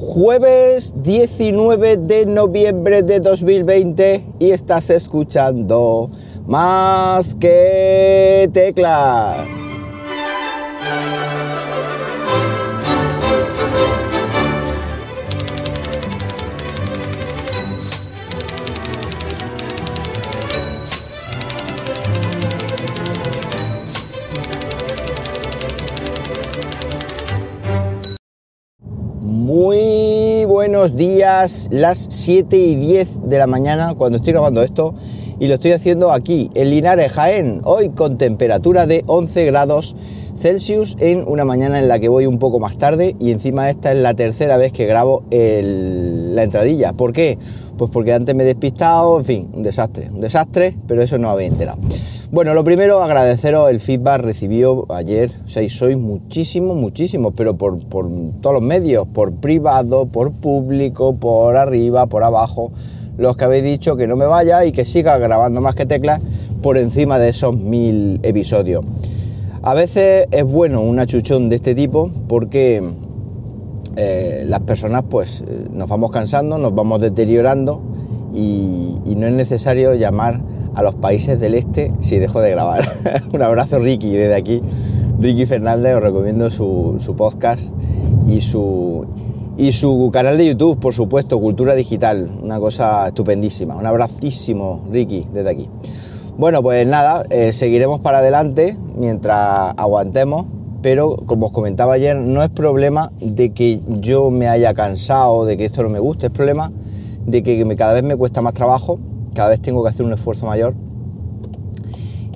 Jueves 19 de noviembre de 2020 y estás escuchando más que teclas. Días, las 7 y 10 de la mañana cuando estoy grabando esto y lo estoy haciendo aquí en Linares, Jaén, hoy con temperatura de 11 grados Celsius en una mañana en la que voy un poco más tarde y encima esta es la tercera vez que grabo la entradilla. ¿Por qué? Pues porque antes me he despistado, en fin, un desastre, un desastre, pero eso no había enterado. Bueno, lo primero, agradeceros el feedback recibido ayer. Sois muchísimos, muchísimos, pero por, por todos los medios, por privado, por público, por arriba, por abajo, los que habéis dicho que no me vaya y que siga grabando más que teclas por encima de esos mil episodios. A veces es bueno un achuchón de este tipo porque eh, las personas pues eh, nos vamos cansando, nos vamos deteriorando y no es necesario llamar a los países del este si dejo de grabar. Un abrazo Ricky desde aquí. Ricky Fernández, os recomiendo su, su, podcast y su, y su canal de YouTube, por supuesto, Cultura Digital, una cosa estupendísima. Un abracísimo Ricky desde aquí. Bueno, pues nada, eh, seguiremos para adelante mientras aguantemos, pero como os comentaba ayer, no es problema de que yo me haya cansado, de que esto no me guste, es problema de que cada vez me cuesta más trabajo cada vez tengo que hacer un esfuerzo mayor.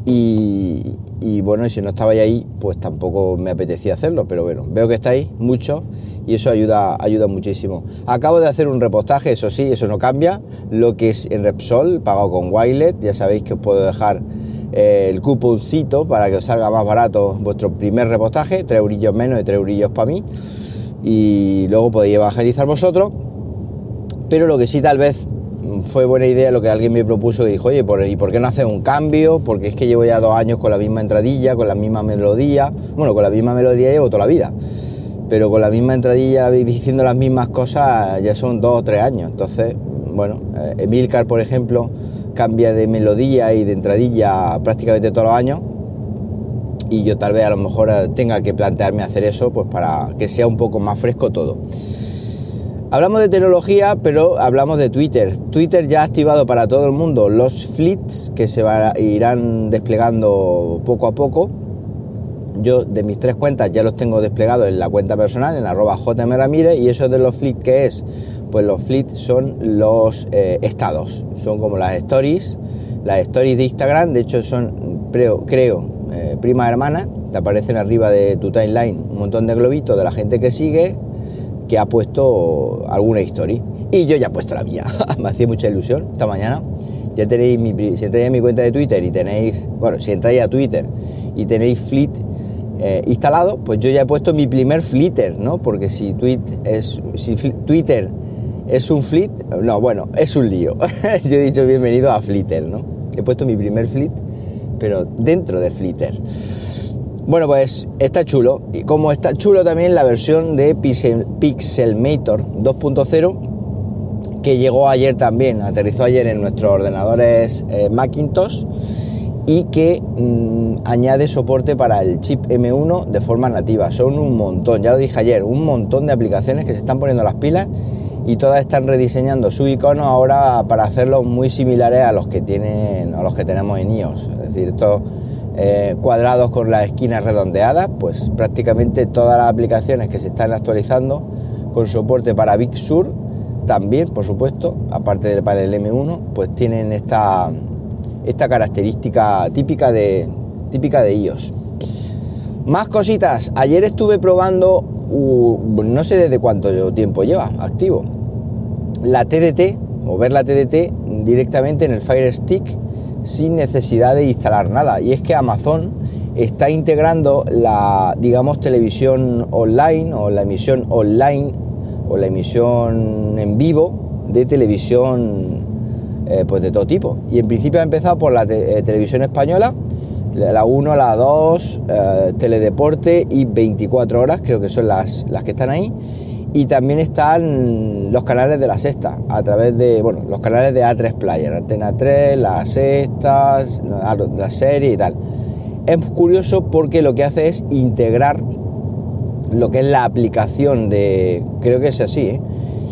Y, bueno, si no estabais ahí, pues tampoco me apetecía hacerlo, pero bueno, veo que estáis mucho y eso ayuda, ayuda muchísimo. Acabo de hacer un repostaje, eso sí, eso no cambia, lo que es en Repsol, pagado con Wilet, ya sabéis que os puedo dejar eh, el cuponcito para que os salga más barato vuestro primer repostaje, 3 eurillos menos y 3 eurillos para mí, y luego podéis evangelizar vosotros, pero lo que sí tal vez fue buena idea lo que alguien me propuso y dijo, oye, ¿y por qué no hacer un cambio? Porque es que llevo ya dos años con la misma entradilla, con la misma melodía. Bueno, con la misma melodía llevo toda la vida. Pero con la misma entradilla diciendo las mismas cosas ya son dos o tres años. Entonces, bueno, eh, Emilcar, por ejemplo, cambia de melodía y de entradilla prácticamente todos los años. Y yo tal vez a lo mejor tenga que plantearme hacer eso, pues para que sea un poco más fresco todo. Hablamos de tecnología, pero hablamos de Twitter. Twitter ya ha activado para todo el mundo los fleets que se irán desplegando poco a poco. Yo de mis tres cuentas ya los tengo desplegados en la cuenta personal, en arroba jmramírez, y eso de los fleets, ¿qué es? Pues los fleets son los eh, estados, son como las stories, las stories de Instagram, de hecho son, creo, creo eh, prima hermana, te aparecen arriba de tu timeline un montón de globitos de la gente que sigue, que ha puesto alguna historia. Y yo ya he puesto la mía. Me hacía mucha ilusión esta mañana. Ya tenéis mi, si entráis a mi cuenta de Twitter y tenéis, bueno, si entráis a Twitter y tenéis Fleet eh, instalado, pues yo ya he puesto mi primer Flitter, ¿no? Porque si, tweet es, si Twitter es un Fleet, no, bueno, es un lío. yo he dicho bienvenido a Flitter, ¿no? He puesto mi primer Fleet, pero dentro de Flitter. Bueno, pues está chulo. Y como está chulo también la versión de Pixel, Pixelmator 2.0 que llegó ayer también, aterrizó ayer en nuestros ordenadores eh, Macintosh y que mm, añade soporte para el chip M1 de forma nativa. Son un montón, ya lo dije ayer, un montón de aplicaciones que se están poniendo las pilas y todas están rediseñando su icono ahora para hacerlos muy similares a los que tienen a los que tenemos en iOS. Es decir, esto eh, cuadrados con las esquinas redondeadas, pues prácticamente todas las aplicaciones que se están actualizando con soporte para Big Sur, también, por supuesto, aparte del para el M1, pues tienen esta, esta característica típica de, típica de iOS. Más cositas. Ayer estuve probando, no sé desde cuánto tiempo lleva activo, la TDT o ver la TDT directamente en el Fire Stick sin necesidad de instalar nada. Y es que Amazon está integrando la, digamos, televisión online o la emisión online o la emisión en vivo de televisión eh, pues de todo tipo. Y en principio ha empezado por la eh, televisión española, la 1, la 2, eh, Teledeporte y 24 horas, creo que son las, las que están ahí. Y también están los canales de la sexta, a través de, bueno, los canales de A3 Player, Antena 3, la sexta, la serie y tal. Es curioso porque lo que hace es integrar lo que es la aplicación de, creo que es así, ¿eh?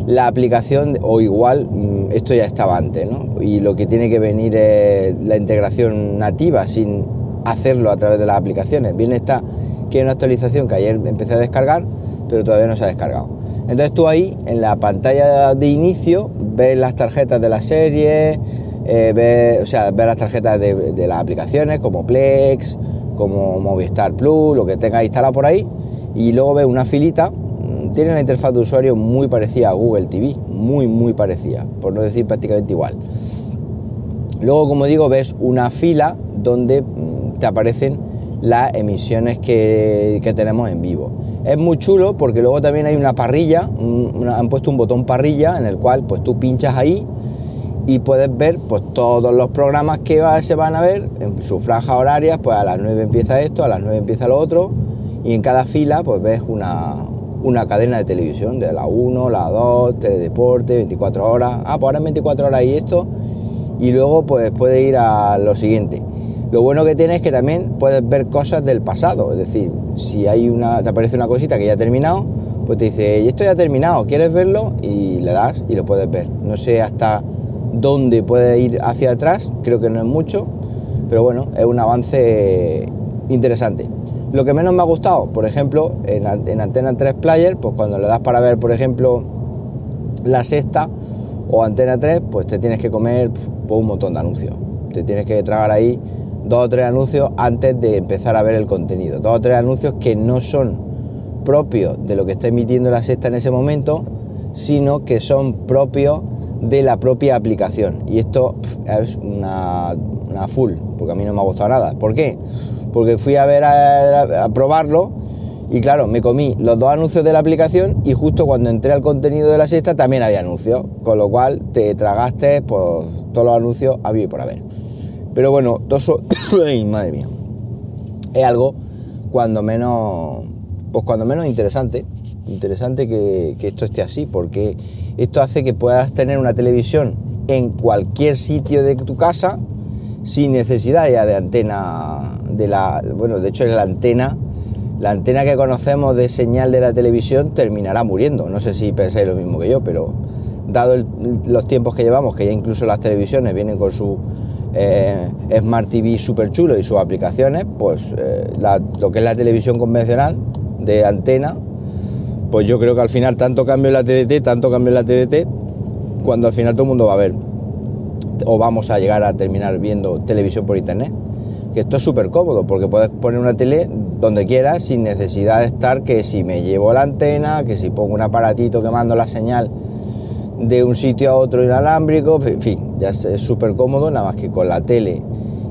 la aplicación, o igual, mm, esto ya estaba antes, ¿no? Y lo que tiene que venir es la integración nativa, sin hacerlo a través de las aplicaciones. Bien está que hay una actualización que ayer empecé a descargar, pero todavía no se ha descargado. Entonces tú ahí en la pantalla de inicio ves las tarjetas de la serie, eh, ves, o sea, ves las tarjetas de, las aplicaciones como Plex, como Movistar Plus, lo que tengas instalado por ahí, y luego ves una filita. Mm, tiene la interfaz de usuario muy parecida a Google TV, muy, muy parecida, por no decir prácticamente igual. Luego, como digo, ves una fila donde mm, te aparecen las emisiones que tenemos en vivo. Es muy chulo porque luego también hay una parrilla, han puesto un botón parrilla en el cual pues tú pinchas ahí y puedes ver pues todos los programas que se van a ver en sus franjas horarias, pues a las 9 empieza esto, a las 9 empieza lo otro y en cada fila pues ves una, una cadena de televisión de la 1, la 2, Teledeporte, 24 horas, ah, pues ahora en 24 horas y esto y luego pues puede ir a lo siguiente. Lo bueno que tiene es que también puedes ver cosas del pasado, es decir, si hay una, te aparece una cosita que ya ha terminado, pues te dice, esto ya ha terminado, ¿quieres verlo? Y le das y lo puedes ver. No sé hasta dónde puede ir hacia atrás, creo que no es mucho, pero bueno, es un avance interesante. Lo que menos me ha gustado, por ejemplo, en, en Antena 3 Player, pues cuando le das para ver, por ejemplo, la sexta o Antena 3, pues te tienes que comer pues, un montón de anuncios. Te tienes que tragar ahí dos o tres anuncios antes de empezar a ver el contenido. Dos o tres anuncios que no son propios de lo que está emitiendo la sexta en ese momento, sino que son propios de la propia aplicación. Y esto es una, full, porque a mí no me ha gustado nada. ¿Por qué? Porque fui a ver a, probarlo y claro, me comí los dos anuncios de la aplicación y justo cuando entré al contenido de la sexta también había anuncios, con lo cual te tragaste pues, todos los anuncios había y por haber. Pero bueno, todo eso, madre mía, es algo cuando menos, pues cuando menos interesante, interesante que, esto esté así, porque esto hace que puedas tener una televisión en cualquier sitio de tu casa sin necesidad ya de antena de la, bueno, de hecho es la antena, la antena que conocemos de señal de la televisión terminará muriendo. No sé si pensáis lo mismo que yo, pero dado los tiempos que llevamos, que ya incluso las televisiones vienen con su eh, Smart TV súper chulo y sus aplicaciones, pues eh, lo que es la televisión convencional de antena, pues yo creo que al final tanto cambio en la TDT, tanto cambio en la TDT, cuando al final todo el mundo va a ver o vamos a llegar a terminar viendo televisión por internet. Que esto es súper cómodo porque puedes poner una tele donde quieras sin necesidad de estar que si me llevo la antena, que si pongo un aparatito que mando la señal de un sitio a otro inalámbrico, en fin, ya es súper cómodo, nada más que con la tele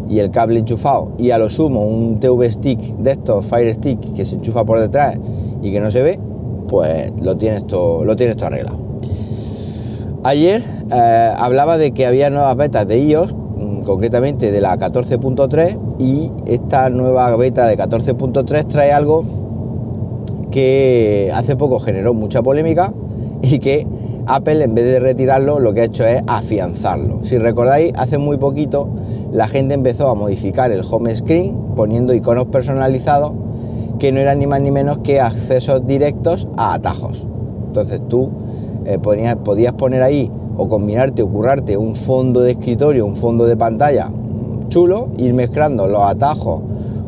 y el cable enchufado y a lo sumo un TV Stick de estos, Fire Stick, que se enchufa por detrás y que no se ve, pues lo tienes todo, lo tienes todo arreglado. Ayer eh, hablaba de que había nuevas betas de iOS, mm, concretamente de la 14.3, y esta nueva beta de 14.3 trae algo que hace poco generó mucha polémica y que Apple en vez de retirarlo lo que ha hecho es afianzarlo. Si recordáis, hace muy poquito la gente empezó a modificar el home screen poniendo iconos personalizados que no eran ni más ni menos que accesos directos a atajos. Entonces tú eh, podías, poner ahí o combinarte o currarte un fondo de escritorio, un fondo de pantalla chulo, ir mezclando los atajos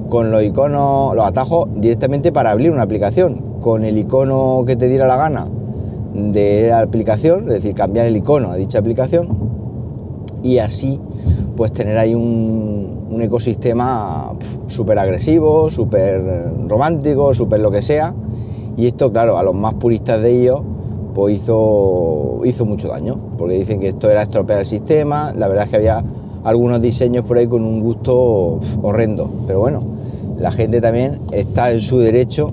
con los iconos, los atajos directamente para abrir una aplicación, con el icono que te diera la gana de la aplicación, es decir, cambiar el icono a dicha aplicación y así pues tener ahí un, un ecosistema súper agresivo, súper romántico, súper lo que sea. Y esto, claro, a los más puristas de ellos, pues hizo, hizo mucho daño, porque dicen que esto era estropear el sistema. La verdad es que había algunos diseños por ahí con un gusto horrendo, pero bueno, la gente también está en su derecho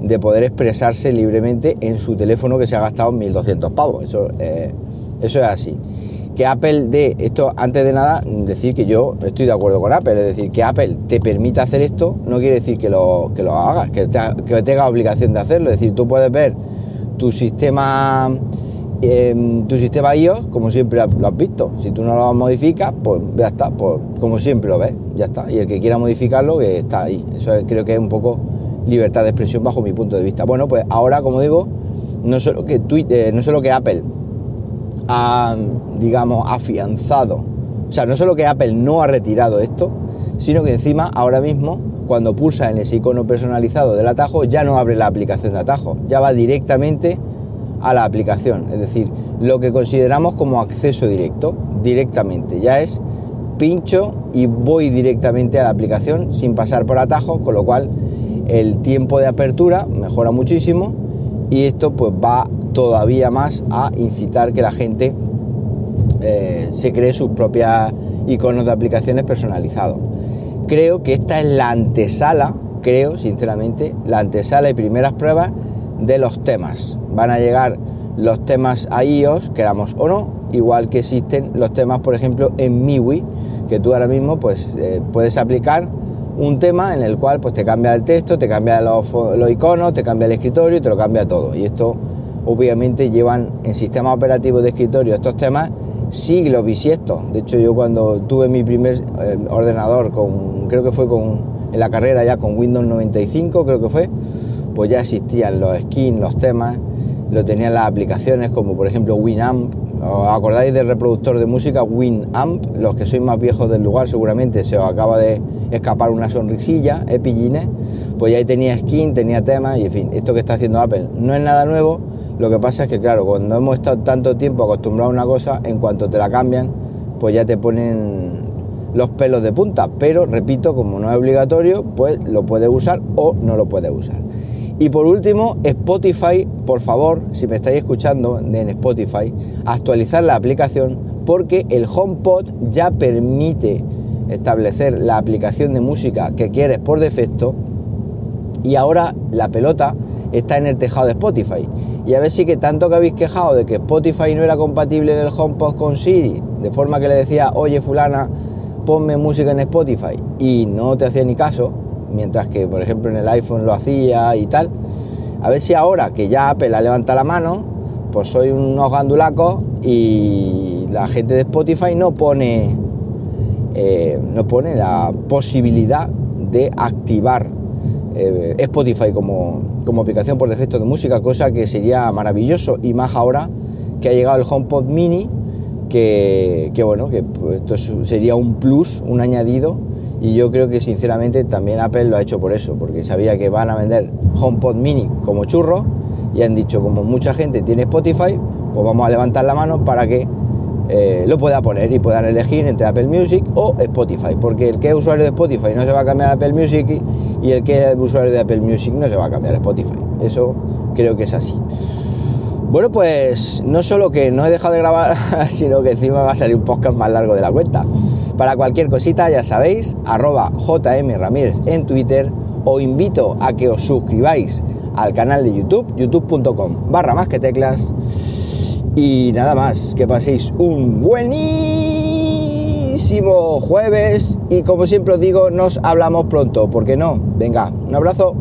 de poder expresarse libremente en su teléfono que se ha gastado 1.200 pavos. Eso, eh, eso es así. Que Apple de esto, antes de nada, decir que yo estoy de acuerdo con Apple, es decir, que Apple te permita hacer esto no quiere decir que lo, que lo hagas, que, que tenga obligación de hacerlo. Es decir, tú puedes ver tu sistema em, tu sistema iOS, como siempre lo has visto. Si tú no lo modificas, pues ya está, pues como siempre lo ves, ya está. Y el que quiera modificarlo, que está ahí. Eso creo que es un poco libertad de expresión bajo mi punto de vista. Bueno, pues ahora, como digo, no solo que Twitter, eh, no solo que Apple ha, digamos, afianzado, o sea, no solo que Apple no ha retirado esto, sino que encima ahora mismo cuando pulsa en ese icono personalizado del atajo ya no abre la aplicación de atajo, ya va directamente a la aplicación, es decir, lo que consideramos como acceso directo, directamente, ya es pincho y voy directamente a la aplicación sin pasar por atajo, con lo cual el tiempo de apertura mejora muchísimo y esto pues va todavía más a incitar que la gente eh, se cree sus propias iconos de aplicaciones personalizados. Creo que esta es la antesala, creo sinceramente, la antesala y primeras pruebas de los temas. Van a llegar los temas a iOS, queramos o no, igual que existen los temas, por ejemplo, en MIUI, que tú ahora mismo pues eh, puedes aplicar un tema en el cual pues te cambia el texto, te cambia los, iconos, te cambia el escritorio y te lo cambia todo. Y esto obviamente llevan en sistemas operativos de escritorio estos temas siglos bisiestos. De hecho, yo cuando tuve mi primer eh, ordenador con, creo que fue con, en la carrera ya con Windows 95, creo que fue, pues ya existían los skins, los temas, lo tenían las aplicaciones como por ejemplo Winamp. ¿Os acordáis del reproductor de música Winamp? Los que sois más viejos del lugar seguramente se os acaba de escapar una sonrisilla, Epigine. Pues ya ahí tenía skin, tenía temas y en fin, esto que está haciendo Apple no es nada nuevo, lo que pasa es que, claro, cuando hemos estado tanto tiempo acostumbrados a una cosa, en cuanto te la cambian, pues ya te ponen los pelos de punta. Pero, repito, como no es obligatorio, pues lo puedes usar o no lo puedes usar. Y por último, Spotify, por favor, si me estáis escuchando en Spotify, actualizar la aplicación porque el HomePod ya permite establecer la aplicación de música que quieres por defecto y ahora la pelota está en el tejado de Spotify. Y a ver si que tanto que habéis quejado de que Spotify no era compatible en el HomePod con Siri, de forma que le decía, oye fulana, ponme música en Spotify, y no te hacía ni caso, mientras que por ejemplo en el iPhone lo hacía y tal, a ver si ahora que ya Apple ha levantado la mano, pues soy unos gandulacos y la gente de Spotify no pone, eh, no pone la posibilidad de activar eh, Spotify como, como aplicación por defecto de música, cosa que sería maravilloso. Y más ahora que ha llegado el HomePod Mini, que, bueno, que pues, esto sería un plus, un añadido y yo creo que sinceramente también Apple lo ha hecho por eso, porque sabía que van a vender HomePod Mini como churro y han dicho como mucha gente tiene Spotify, pues vamos a levantar la mano para que eh, lo pueda poner y puedan elegir entre Apple Music o Spotify, porque el que es usuario de Spotify no se va a cambiar a Apple Music y el que es usuario de Apple Music no se va a cambiar a Spotify. Eso creo que es así. Bueno, pues no solo que no he dejado de grabar, sino que encima va a salir un podcast más largo de la cuenta. Para cualquier cosita, ya sabéis, arroba JM Ramírez en Twitter, os invito a que os suscribáis al canal de YouTube, youtube.com barra más que teclas. Y nada más, que paséis un buenísimo jueves y como siempre os digo, nos hablamos pronto, ¿por qué no? Venga, un abrazo.